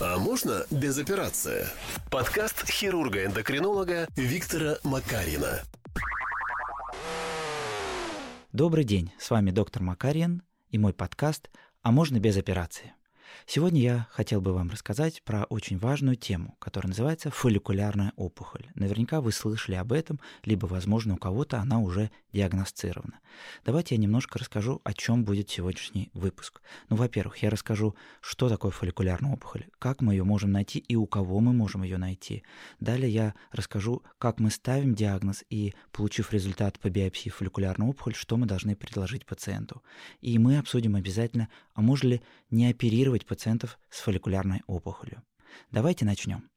А можно без операции? Подкаст хирурга-эндокринолога Виктора Макарина. Добрый день, с вами доктор Макарин и мой подкаст «А можно без операции?». Сегодня я хотел бы вам рассказать про очень важную тему, которая называется фолликулярная опухоль. Наверняка вы слышали об этом, либо, возможно, у кого-то она уже диагностирована. Давайте я немножко расскажу, о чем будет сегодняшний выпуск. Ну, во-первых, я расскажу, что такое фолликулярная опухоль, как мы ее можем найти и у кого мы можем ее найти. Далее я расскажу, как мы ставим диагноз и, получив результат по биопсии фолликулярной опухоль, что мы должны предложить пациенту. И мы обсудим обязательно, а можно ли не оперировать пациентов с фолликулярной опухолью. Давайте начнем.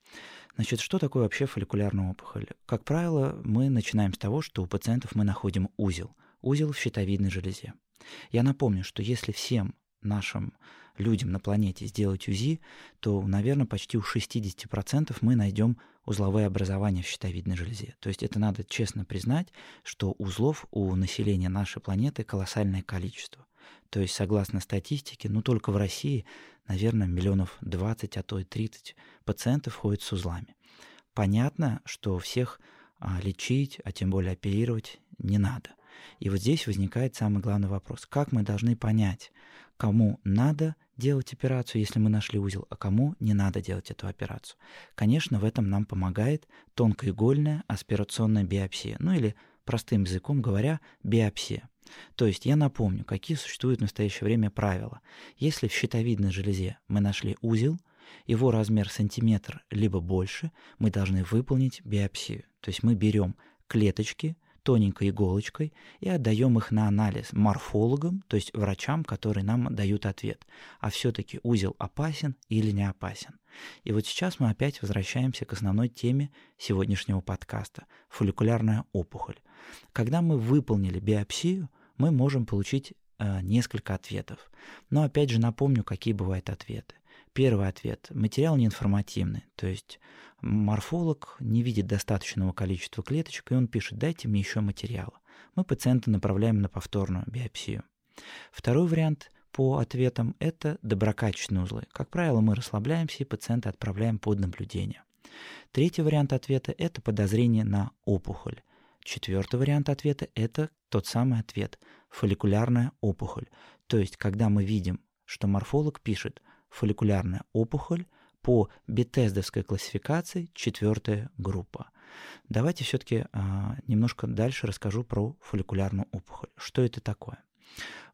Значит, что такое вообще фолликулярная опухоль? Как правило, мы начинаем с того, что у пациентов мы находим узел. Узел в щитовидной железе. Я напомню, что если всем нашим людям на планете сделать УЗИ, то, наверное, почти у 60% мы найдем узловые образования в щитовидной железе. То есть это надо честно признать, что узлов у населения нашей планеты колоссальное количество. То есть, согласно статистике, ну только в России, наверное, миллионов 20, а то и 30 пациентов ходят с узлами. Понятно, что всех а, лечить, а тем более оперировать не надо. И вот здесь возникает самый главный вопрос. Как мы должны понять, кому надо делать операцию, если мы нашли узел, а кому не надо делать эту операцию? Конечно, в этом нам помогает тонкоигольная аспирационная биопсия, ну или простым языком говоря, биопсия. То есть я напомню, какие существуют в настоящее время правила. Если в щитовидной железе мы нашли узел, его размер сантиметр либо больше, мы должны выполнить биопсию. То есть мы берем клеточки тоненькой иголочкой и отдаем их на анализ морфологам, то есть врачам, которые нам дают ответ, а все-таки узел опасен или не опасен. И вот сейчас мы опять возвращаемся к основной теме сегодняшнего подкаста – фолликулярная опухоль. Когда мы выполнили биопсию, мы можем получить э, несколько ответов. Но опять же напомню, какие бывают ответы. Первый ответ. Материал неинформативный, то есть морфолог не видит достаточного количества клеточек, и он пишет, дайте мне еще материала. Мы пациента направляем на повторную биопсию. Второй вариант по ответам – это доброкачественные узлы. Как правило, мы расслабляемся и пациента отправляем под наблюдение. Третий вариант ответа – это подозрение на опухоль. Четвертый вариант ответа – это тот самый ответ – фолликулярная опухоль. То есть, когда мы видим, что морфолог пишет фолликулярная опухоль по бетездовской классификации четвертая группа. Давайте все-таки а, немножко дальше расскажу про фолликулярную опухоль. Что это такое?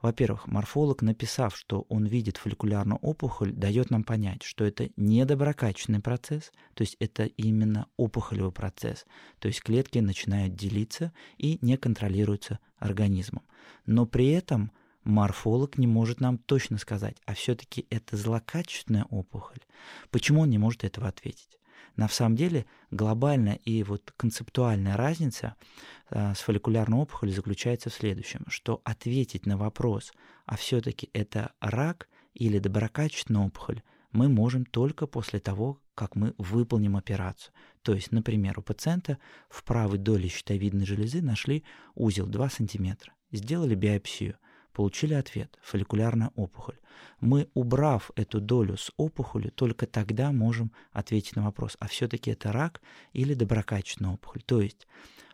Во-первых, морфолог, написав, что он видит фолликулярную опухоль, дает нам понять, что это не доброкачественный процесс, то есть это именно опухолевый процесс, то есть клетки начинают делиться и не контролируются организмом. Но при этом морфолог не может нам точно сказать, а все-таки это злокачественная опухоль. Почему он не может этого ответить? На самом деле глобальная и вот концептуальная разница э, с фолликулярной опухолью заключается в следующем, что ответить на вопрос, а все-таки это рак или доброкачественная опухоль, мы можем только после того, как мы выполним операцию. То есть, например, у пациента в правой доле щитовидной железы нашли узел 2 см, сделали биопсию, получили ответ – фолликулярная опухоль. Мы, убрав эту долю с опухолью, только тогда можем ответить на вопрос, а все-таки это рак или доброкачественная опухоль. То есть,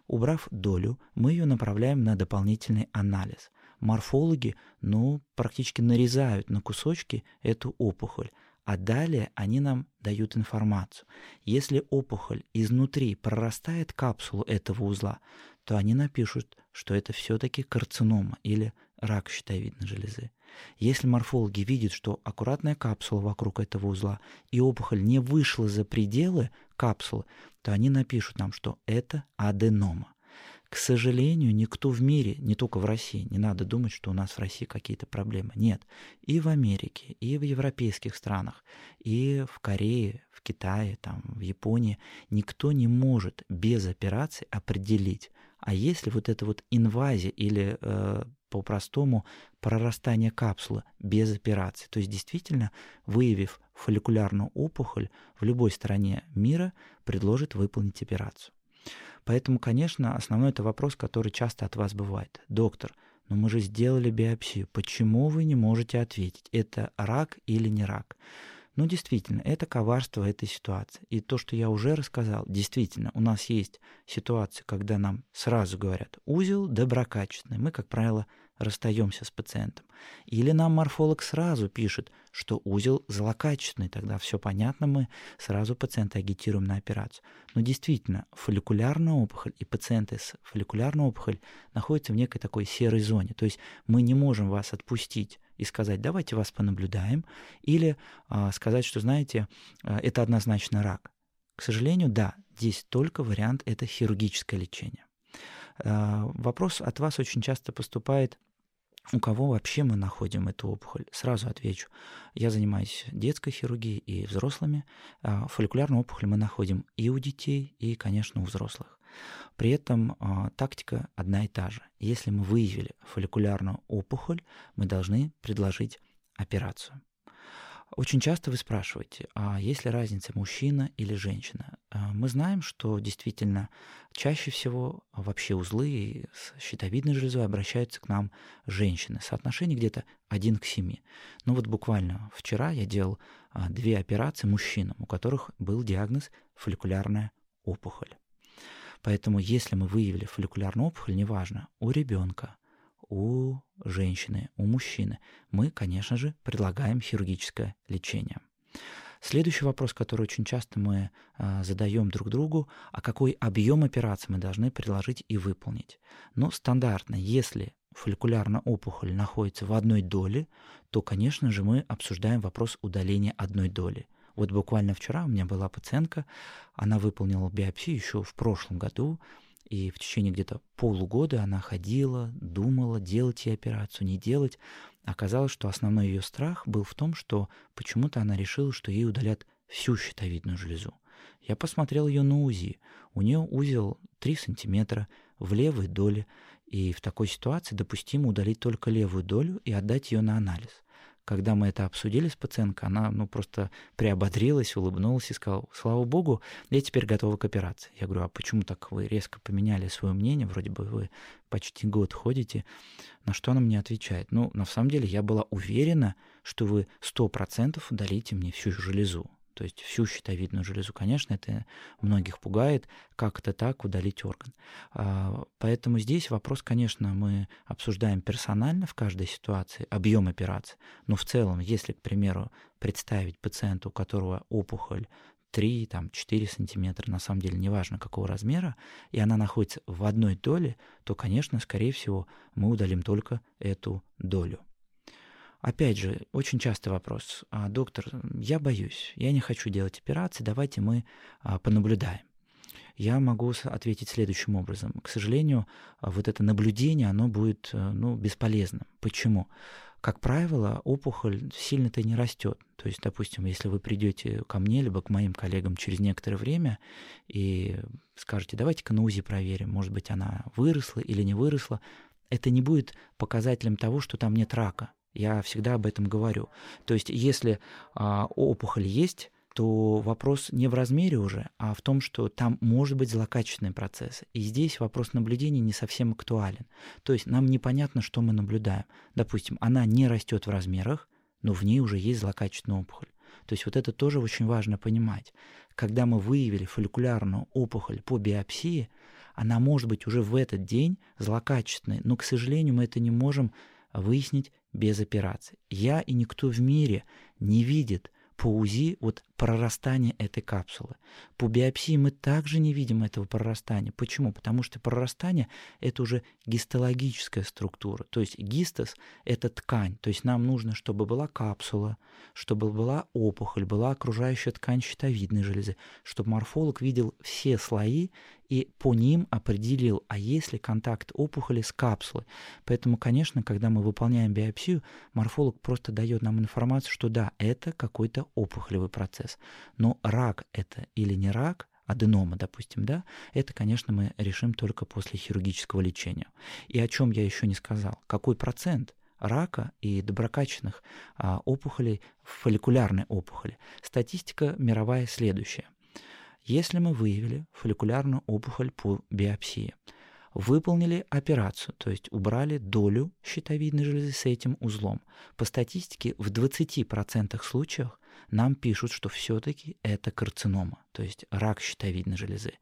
убрав долю, мы ее направляем на дополнительный анализ. Морфологи, ну, практически нарезают на кусочки эту опухоль, а далее они нам дают информацию. Если опухоль изнутри прорастает капсулу этого узла, то они напишут, что это все-таки карцинома или рак щитовидной железы. Если морфологи видят, что аккуратная капсула вокруг этого узла и опухоль не вышла за пределы капсулы, то они напишут нам, что это аденома. К сожалению, никто в мире, не только в России, не надо думать, что у нас в России какие-то проблемы. Нет. И в Америке, и в европейских странах, и в Корее, в Китае, там, в Японии никто не может без операции определить, а если вот эта вот инвазия или э, по-простому прорастание капсулы без операции. То есть действительно, выявив фолликулярную опухоль в любой стране мира, предложит выполнить операцию. Поэтому, конечно, основной это вопрос, который часто от вас бывает. Доктор, но мы же сделали биопсию, почему вы не можете ответить, это рак или не рак? Ну, действительно, это коварство этой ситуации. И то, что я уже рассказал, действительно, у нас есть ситуации, когда нам сразу говорят узел доброкачественный. Мы, как правило, расстаемся с пациентом. Или нам морфолог сразу пишет, что узел злокачественный, тогда все понятно, мы сразу пациента агитируем на операцию. Но действительно, фолликулярная опухоль и пациенты с фолликулярной опухолью находятся в некой такой серой зоне. То есть мы не можем вас отпустить и сказать, давайте вас понаблюдаем, или а, сказать, что, знаете, а, это однозначно рак. К сожалению, да, здесь только вариант – это хирургическое лечение. А, вопрос от вас очень часто поступает – у кого вообще мы находим эту опухоль? Сразу отвечу. Я занимаюсь детской хирургией и взрослыми. А, фолликулярную опухоль мы находим и у детей, и, конечно, у взрослых. При этом э, тактика одна и та же. Если мы выявили фолликулярную опухоль, мы должны предложить операцию. Очень часто вы спрашиваете, а есть ли разница мужчина или женщина? А, мы знаем, что действительно чаще всего вообще узлы с щитовидной железой обращаются к нам женщины. Соотношение где-то 1 к 7. Ну вот буквально вчера я делал а, две операции мужчинам, у которых был диагноз фолликулярная опухоль. Поэтому если мы выявили фолликулярную опухоль, неважно, у ребенка, у женщины, у мужчины, мы, конечно же, предлагаем хирургическое лечение. Следующий вопрос, который очень часто мы э, задаем друг другу, а какой объем операции мы должны предложить и выполнить. Но стандартно, если фолликулярная опухоль находится в одной доле, то, конечно же, мы обсуждаем вопрос удаления одной доли. Вот буквально вчера у меня была пациентка, она выполнила биопсию еще в прошлом году, и в течение где-то полугода она ходила, думала, делать ей операцию, не делать. Оказалось, что основной ее страх был в том, что почему-то она решила, что ей удалят всю щитовидную железу. Я посмотрел ее на УЗИ. У нее узел 3 сантиметра в левой доле, и в такой ситуации допустимо удалить только левую долю и отдать ее на анализ. Когда мы это обсудили с пациенткой, она ну, просто приободрилась, улыбнулась и сказала, слава богу, я теперь готова к операции. Я говорю, а почему так вы резко поменяли свое мнение? Вроде бы вы почти год ходите. На что она мне отвечает? Ну, на самом деле я была уверена, что вы 100% удалите мне всю железу то есть всю щитовидную железу. Конечно, это многих пугает, как это так, удалить орган. А, поэтому здесь вопрос, конечно, мы обсуждаем персонально в каждой ситуации, объем операции, но в целом, если, к примеру, представить пациента, у которого опухоль 3, там, 4 сантиметра, на самом деле неважно какого размера, и она находится в одной доле, то, конечно, скорее всего, мы удалим только эту долю. Опять же, очень частый вопрос. А, доктор, я боюсь, я не хочу делать операции, давайте мы а, понаблюдаем. Я могу ответить следующим образом. К сожалению, а, вот это наблюдение, оно будет э, ну, бесполезным. Почему? Как правило, опухоль сильно-то не растет. То есть, допустим, если вы придете ко мне, либо к моим коллегам через некоторое время и скажете, давайте-ка на УЗИ проверим, может быть, она выросла или не выросла, это не будет показателем того, что там нет рака. Я всегда об этом говорю. То есть, если а, опухоль есть, то вопрос не в размере уже, а в том, что там может быть злокачественный процесс. И здесь вопрос наблюдения не совсем актуален. То есть нам непонятно, что мы наблюдаем. Допустим, она не растет в размерах, но в ней уже есть злокачественная опухоль. То есть вот это тоже очень важно понимать. Когда мы выявили фолликулярную опухоль по биопсии, она может быть уже в этот день злокачественной, но, к сожалению, мы это не можем выяснить без операции. Я и никто в мире не видит по УЗИ вот прорастание этой капсулы. По биопсии мы также не видим этого прорастания. Почему? Потому что прорастание – это уже гистологическая структура. То есть гистос – это ткань. То есть нам нужно, чтобы была капсула, чтобы была опухоль, была окружающая ткань щитовидной железы, чтобы морфолог видел все слои и по ним определил, а есть ли контакт опухоли с капсулой. Поэтому, конечно, когда мы выполняем биопсию, морфолог просто дает нам информацию, что да, это какой-то опухолевый процесс. Но рак это или не рак, аденома, допустим, да, это, конечно, мы решим только после хирургического лечения. И о чем я еще не сказал. Какой процент рака и доброкачественных а, опухолей, фолликулярной опухоли? Статистика мировая следующая. Если мы выявили фолликулярную опухоль по биопсии, выполнили операцию, то есть убрали долю щитовидной железы с этим узлом, по статистике в 20% случаях нам пишут, что все-таки это карцинома, то есть рак щитовидной железы.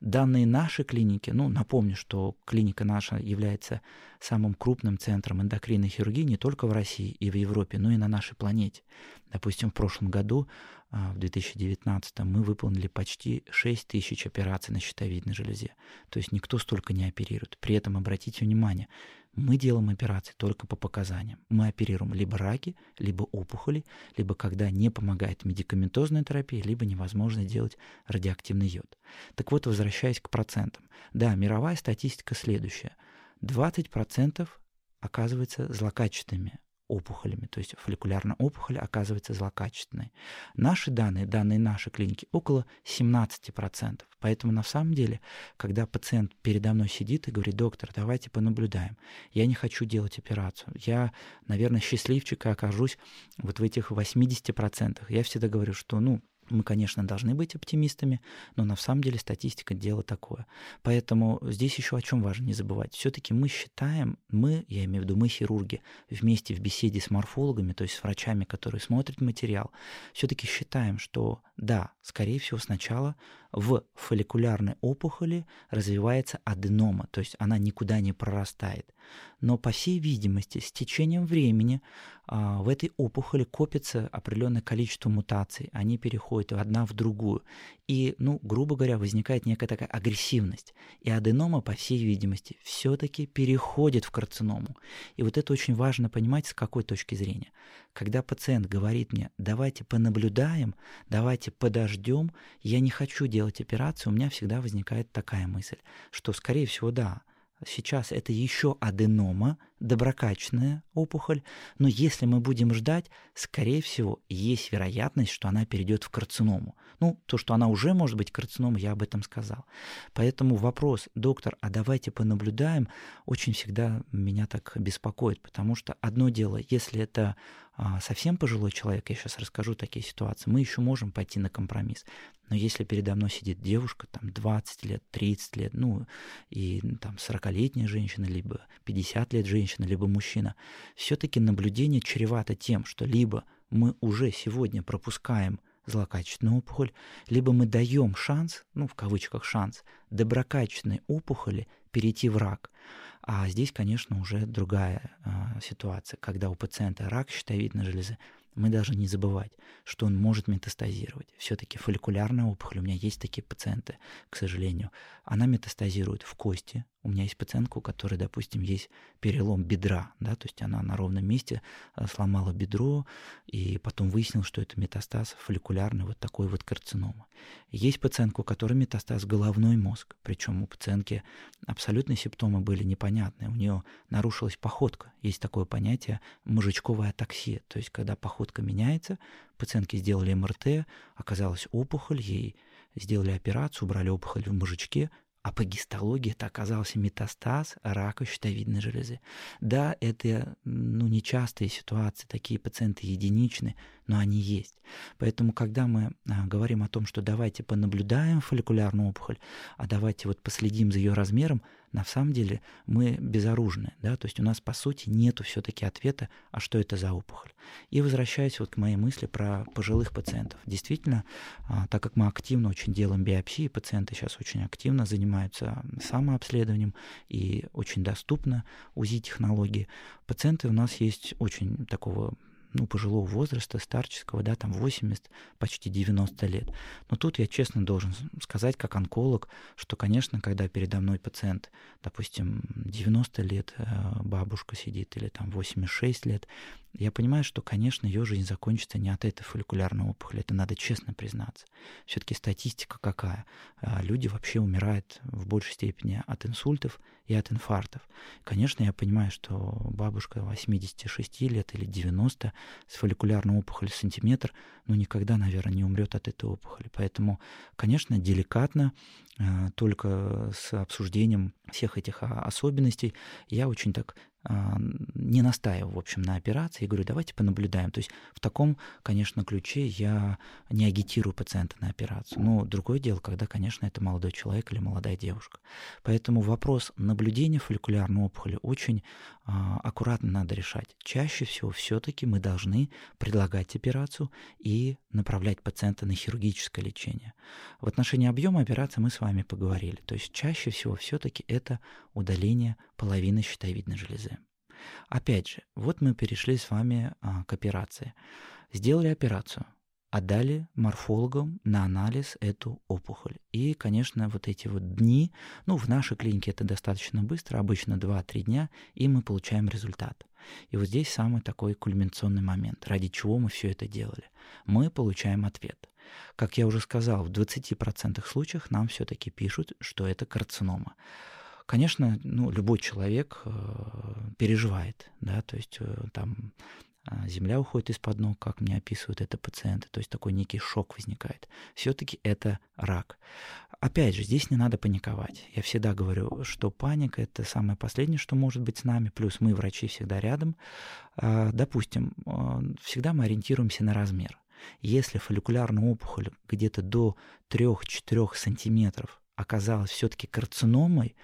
Данные нашей клиники, ну, напомню, что клиника наша является самым крупным центром эндокринной хирургии не только в России и в Европе, но и на нашей планете. Допустим, в прошлом году, а, в 2019, мы выполнили почти 6 тысяч операций на щитовидной железе. То есть никто столько не оперирует. При этом, обратите внимание, мы делаем операции только по показаниям. Мы оперируем либо раки, либо опухоли, либо когда не помогает медикаментозная терапия, либо невозможно делать радиоактивный йод. Так вот, возвращаясь к процентам. Да, мировая статистика следующая. 20% оказывается злокачественными опухолями, то есть фолликулярная опухоль оказывается злокачественной. Наши данные, данные нашей клиники, около 17%. Поэтому на самом деле, когда пациент передо мной сидит и говорит, доктор, давайте понаблюдаем, я не хочу делать операцию, я, наверное, счастливчик и окажусь вот в этих 80%. Я всегда говорю, что, ну, мы, конечно, должны быть оптимистами, но на самом деле статистика дело такое. Поэтому здесь еще о чем важно не забывать. Все-таки мы считаем, мы, я имею в виду мы, хирурги, вместе в беседе с морфологами, то есть с врачами, которые смотрят материал, все-таки считаем, что да, скорее всего, сначала в фолликулярной опухоли развивается аденома, то есть она никуда не прорастает. Но, по всей видимости, с течением времени а, в этой опухоли копится определенное количество мутаций, они переходят одна в другую. И, ну, грубо говоря, возникает некая такая агрессивность. И аденома, по всей видимости, все-таки переходит в карциному. И вот это очень важно понимать с какой точки зрения. Когда пациент говорит мне, давайте понаблюдаем, давайте подождем, я не хочу делать операцию, у меня всегда возникает такая мысль, что, скорее всего, да, сейчас это еще аденома, доброкачественная опухоль, но если мы будем ждать, скорее всего, есть вероятность, что она перейдет в карциному. Ну, то, что она уже может быть карциномой, я об этом сказал. Поэтому вопрос, доктор, а давайте понаблюдаем, очень всегда меня так беспокоит, потому что одно дело, если это а, совсем пожилой человек, я сейчас расскажу такие ситуации, мы еще можем пойти на компромисс. Но если передо мной сидит девушка, там 20 лет, 30 лет, ну, и там 40-летняя женщина, либо 50 лет женщина, либо мужчина, все-таки наблюдение чревато тем, что либо мы уже сегодня пропускаем злокачественную опухоль, либо мы даем шанс, ну, в кавычках шанс, доброкачественной опухоли перейти в рак. А здесь, конечно, уже другая э, ситуация, когда у пациента рак щитовидной железы, мы должны не забывать, что он может метастазировать. Все-таки фолликулярная опухоль, у меня есть такие пациенты, к сожалению, она метастазирует в кости. У меня есть пациентка, у которой, допустим, есть перелом бедра, да, то есть она на ровном месте э, сломала бедро, и потом выяснил, что это метастаз фолликулярный, вот такой вот карцинома. Есть пациентка, у которой метастаз головной мозг, причем у пациентки абсолютные симптомы были непонятные. У нее нарушилась походка. Есть такое понятие мужичковая атаксия, то есть когда походка меняется, пациентке сделали МРТ, оказалась опухоль, ей сделали операцию, убрали опухоль в мужичке, а по гистологии это оказался метастаз рака щитовидной железы. Да, это ну, нечастые ситуации, такие пациенты единичны, но они есть. Поэтому, когда мы а, говорим о том, что давайте понаблюдаем фолликулярную опухоль, а давайте вот последим за ее размером, на самом деле мы безоружны, да, то есть у нас по сути нету все-таки ответа, а что это за опухоль. И возвращаясь вот к моей мысли про пожилых пациентов. Действительно, а, так как мы активно очень делаем биопсии, пациенты сейчас очень активно занимаются самообследованием и очень доступно УЗИ-технологии, пациенты у нас есть очень такого ну, пожилого возраста, старческого, да, там 80, почти 90 лет. Но тут я честно должен сказать, как онколог, что, конечно, когда передо мной пациент, допустим, 90 лет э, бабушка сидит или там 86 лет, я понимаю, что, конечно, ее жизнь закончится не от этой фолликулярной опухоли, это надо честно признаться. Все-таки статистика какая? А, люди вообще умирают в большей степени от инсультов и от инфарктов. Конечно, я понимаю, что бабушка 86 лет или 90 с фолликулярной опухолью сантиметр, ну, никогда, наверное, не умрет от этой опухоли. Поэтому, конечно, деликатно, а, только с обсуждением всех этих а, особенностей, я очень так не настаиваю, в общем, на операции, и говорю, давайте понаблюдаем. То есть в таком, конечно, ключе я не агитирую пациента на операцию. Но другое дело, когда, конечно, это молодой человек или молодая девушка. Поэтому вопрос наблюдения фолликулярной опухоли очень а, аккуратно надо решать. Чаще всего все-таки мы должны предлагать операцию и направлять пациента на хирургическое лечение. В отношении объема операции мы с вами поговорили. То есть чаще всего все-таки это удаление половины щитовидной железы. Опять же, вот мы перешли с вами а, к операции. Сделали операцию, отдали морфологам на анализ эту опухоль. И, конечно, вот эти вот дни, ну, в нашей клинике это достаточно быстро, обычно 2-3 дня, и мы получаем результат. И вот здесь самый такой кульминационный момент, ради чего мы все это делали. Мы получаем ответ. Как я уже сказал, в 20% случаях нам все-таки пишут, что это карцинома. Конечно, ну, любой человек э, переживает, да, то есть э, там э, земля уходит из-под ног, как мне описывают это пациенты, то есть такой некий шок возникает. Все-таки это рак. Опять же, здесь не надо паниковать. Я всегда говорю, что паника – это самое последнее, что может быть с нами, плюс мы, врачи, всегда рядом. А, допустим, всегда мы ориентируемся на размер. Если фолликулярная опухоль где-то до 3-4 сантиметров оказалась все-таки карциномой,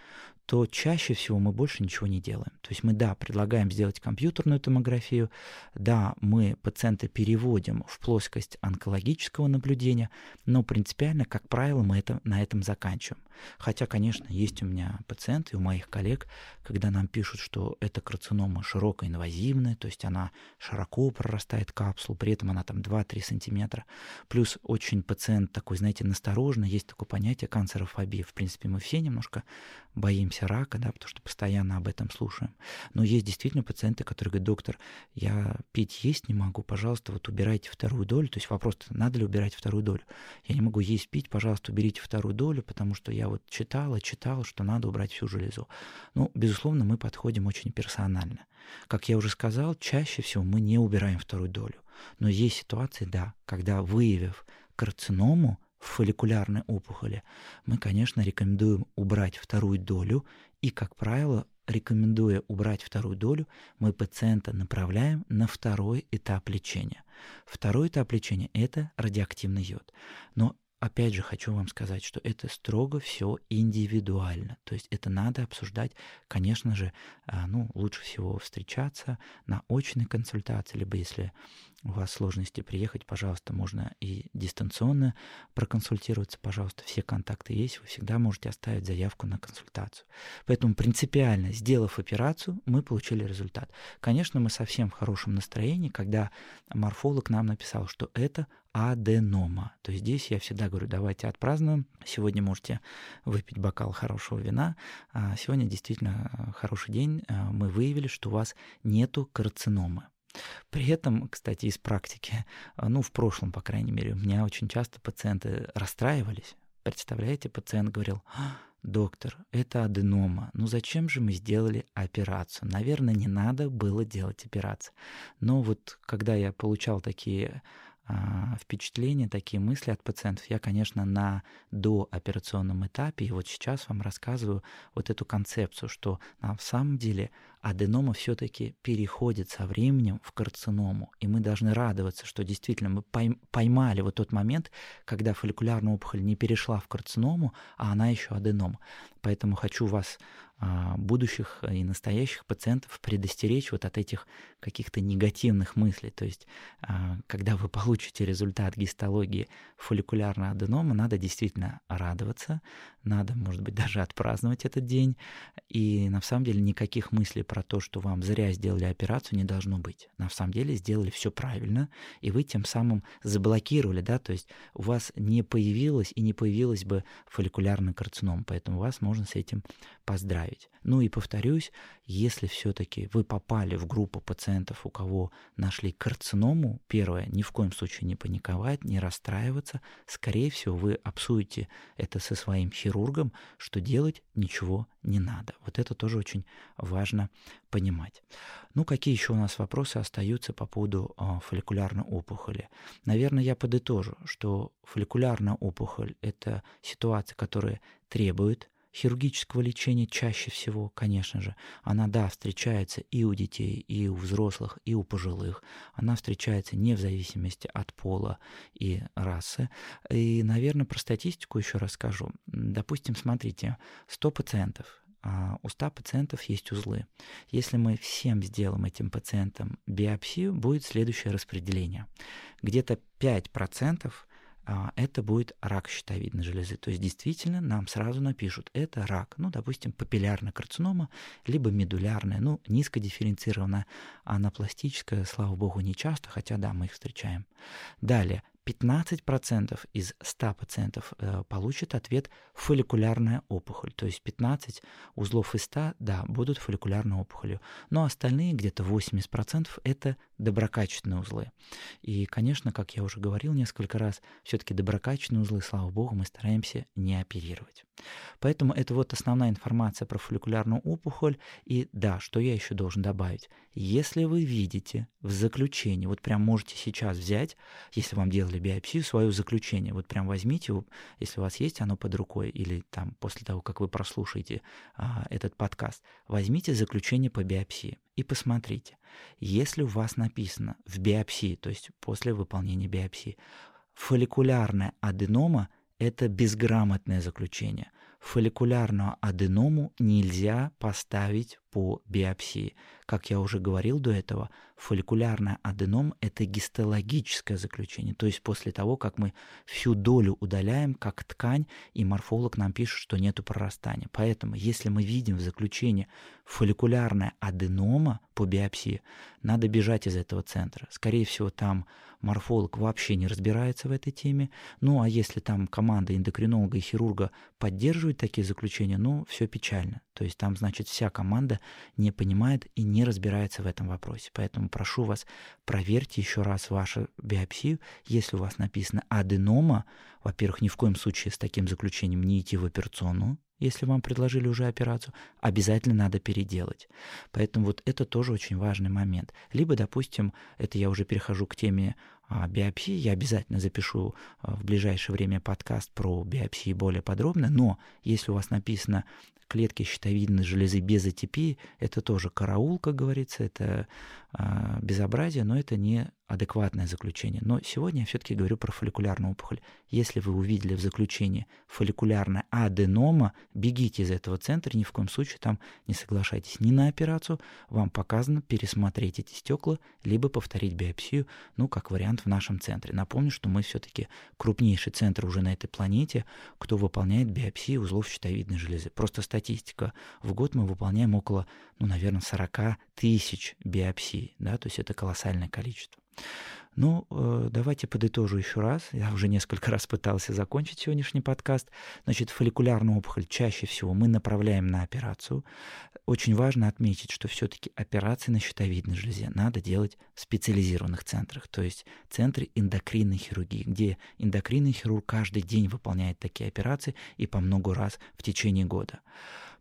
то чаще всего мы больше ничего не делаем. То есть мы, да, предлагаем сделать компьютерную томографию, да, мы пациента переводим в плоскость онкологического наблюдения, но принципиально, как правило, мы это, на этом заканчиваем. Хотя, конечно, есть у меня пациенты, у моих коллег, когда нам пишут, что эта карцинома широкоинвазивная, то есть она широко прорастает капсулу, при этом она там 2-3 сантиметра. Плюс очень пациент такой, знаете, насторожный, есть такое понятие канцерофобии. В принципе, мы все немножко боимся рака, да, потому что постоянно об этом слушаем. Но есть действительно пациенты, которые говорят, доктор, я пить есть не могу, пожалуйста, вот убирайте вторую долю. То есть вопрос, надо ли убирать вторую долю? Я не могу есть, пить, пожалуйста, уберите вторую долю, потому что я вот читала, читала, что надо убрать всю железу. Ну, безусловно, мы подходим очень персонально. Как я уже сказал, чаще всего мы не убираем вторую долю. Но есть ситуации, да, когда выявив карциному в фолликулярной опухоли, мы, конечно, рекомендуем убрать вторую долю и, как правило, рекомендуя убрать вторую долю, мы пациента направляем на второй этап лечения. Второй этап лечения – это радиоактивный йод. Но Опять же, хочу вам сказать, что это строго все индивидуально. То есть это надо обсуждать, конечно же, а, ну, лучше всего встречаться на очной консультации, либо если у вас сложности приехать, пожалуйста, можно и дистанционно проконсультироваться, пожалуйста, все контакты есть, вы всегда можете оставить заявку на консультацию. Поэтому принципиально, сделав операцию, мы получили результат. Конечно, мы совсем в хорошем настроении, когда морфолог нам написал, что это аденома. То есть здесь я всегда говорю, давайте отпразднуем. Сегодня можете выпить бокал хорошего вина. А сегодня действительно хороший день. А, мы выявили, что у вас нету карциномы. При этом, кстати, из практики, а, ну, в прошлом, по крайней мере, у меня очень часто пациенты расстраивались. Представляете, пациент говорил, «А, доктор, это аденома, ну зачем же мы сделали операцию? Наверное, не надо было делать операцию. Но вот когда я получал такие а, впечатления, такие мысли от пациентов, я, конечно, на дооперационном этапе, и вот сейчас вам рассказываю вот эту концепцию, что на самом деле аденома все-таки переходит со временем в карциному. И мы должны радоваться, что действительно мы поймали вот тот момент, когда фолликулярная опухоль не перешла в карциному, а она еще аденом. Поэтому хочу вас а, будущих и настоящих пациентов предостеречь вот от этих каких-то негативных мыслей. То есть, а, когда вы получите результат гистологии фолликулярного аденома, надо действительно радоваться, надо, может быть, даже отпраздновать этот день. И на самом деле никаких мыслей про то, что вам зря сделали операцию, не должно быть. На самом деле сделали все правильно, и вы тем самым заблокировали, да, то есть у вас не появилось и не появилось бы фолликулярный карцином, поэтому вас можно с этим поздравить. Ну и повторюсь, если все-таки вы попали в группу пациентов, у кого нашли карциному, первое, ни в коем случае не паниковать, не расстраиваться, скорее всего, вы обсудите это со своим хирургом, что делать ничего не надо. Вот это тоже очень важно понимать. Ну, какие еще у нас вопросы остаются по поводу э, фолликулярной опухоли? Наверное, я подытожу, что фолликулярная опухоль – это ситуация, которая требует хирургического лечения чаще всего, конечно же, она, да, встречается и у детей, и у взрослых, и у пожилых. Она встречается не в зависимости от пола и расы. И, наверное, про статистику еще расскажу. Допустим, смотрите, 100 пациентов, а у 100 пациентов есть узлы. Если мы всем сделаем этим пациентам биопсию, будет следующее распределение. Где-то 5% а, это будет рак щитовидной железы. То есть действительно нам сразу напишут, это рак, ну, допустим, папиллярная карцинома, либо медулярная, ну, низкодифференцированная, анапластическая, слава богу, не часто, хотя да, мы их встречаем. Далее, 15% из 100 пациентов э, получат ответ фолликулярная опухоль. То есть 15 узлов из 100, да, будут фолликулярной опухолью. Но остальные, где-то 80%, это доброкачественные узлы. И, конечно, как я уже говорил несколько раз, все-таки доброкачественные узлы, слава богу, мы стараемся не оперировать. Поэтому это вот основная информация про фолликулярную опухоль. И да, что я еще должен добавить? Если вы видите в заключении, вот прям можете сейчас взять, если вам делали биопсию, свое заключение, вот прям возьмите, если у вас есть оно под рукой, или там после того, как вы прослушаете а, этот подкаст, возьмите заключение по биопсии и посмотрите. Если у вас написано в биопсии, то есть после выполнения биопсии, фолликулярная аденома – это безграмотное заключение. Фолликулярную аденому нельзя поставить по биопсии. Как я уже говорил до этого, фолликулярная аденом – это гистологическое заключение, то есть после того, как мы всю долю удаляем, как ткань, и морфолог нам пишет, что нету прорастания. Поэтому, если мы видим в заключении фолликулярная аденома по биопсии, надо бежать из этого центра. Скорее всего, там морфолог вообще не разбирается в этой теме. Ну, а если там команда эндокринолога и хирурга поддерживает такие заключения, ну, все печально. То есть там, значит, вся команда не понимает и не разбирается в этом вопросе. Поэтому прошу вас, проверьте еще раз вашу биопсию. Если у вас написано аденома, во-первых, ни в коем случае с таким заключением не идти в операционную, если вам предложили уже операцию, обязательно надо переделать. Поэтому вот это тоже очень важный момент. Либо, допустим, это я уже перехожу к теме а, биопсии, я обязательно запишу а, в ближайшее время подкаст про биопсии более подробно, но если у вас написано клетки щитовидной железы без атипии, это тоже караул, как говорится, это э, безобразие, но это не адекватное заключение. Но сегодня я все-таки говорю про фолликулярную опухоль. Если вы увидели в заключении фолликулярная аденома, бегите из этого центра, ни в коем случае там не соглашайтесь ни на операцию, вам показано пересмотреть эти стекла, либо повторить биопсию, ну, как вариант в нашем центре. Напомню, что мы все-таки крупнейший центр уже на этой планете, кто выполняет биопсии узлов щитовидной железы. Просто статистика. В год мы выполняем около, ну, наверное, 40 тысяч биопсий, да, то есть это колоссальное количество. Ну, э, давайте подытожу еще раз. Я уже несколько раз пытался закончить сегодняшний подкаст. Значит, фолликулярную опухоль чаще всего мы направляем на операцию. Очень важно отметить, что все-таки операции на щитовидной железе надо делать в специализированных центрах, то есть центры эндокринной хирургии, где эндокринный хирург каждый день выполняет такие операции и по много раз в течение года.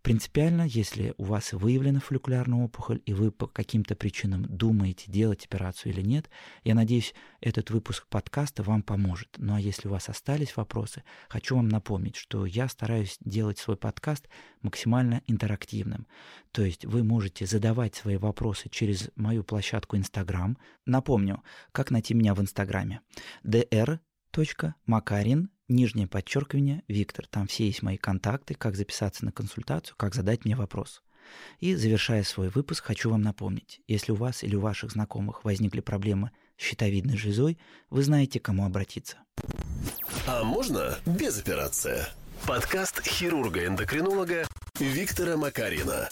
Принципиально, если у вас выявлена фолликулярная опухоль, и вы по каким-то причинам думаете, делать операцию или нет, я надеюсь, этот выпуск подкаста вам поможет. Ну а если у вас остались вопросы, хочу вам напомнить, что я стараюсь делать свой подкаст максимально интерактивным. То есть вы можете задавать свои вопросы через мою площадку Instagram. Напомню, как найти меня в Инстаграме. dr.makarin нижнее подчеркивание, Виктор. Там все есть мои контакты, как записаться на консультацию, как задать мне вопрос. И завершая свой выпуск, хочу вам напомнить, если у вас или у ваших знакомых возникли проблемы с щитовидной железой, вы знаете, к кому обратиться. А можно без операции? Подкаст хирурга-эндокринолога Виктора Макарина.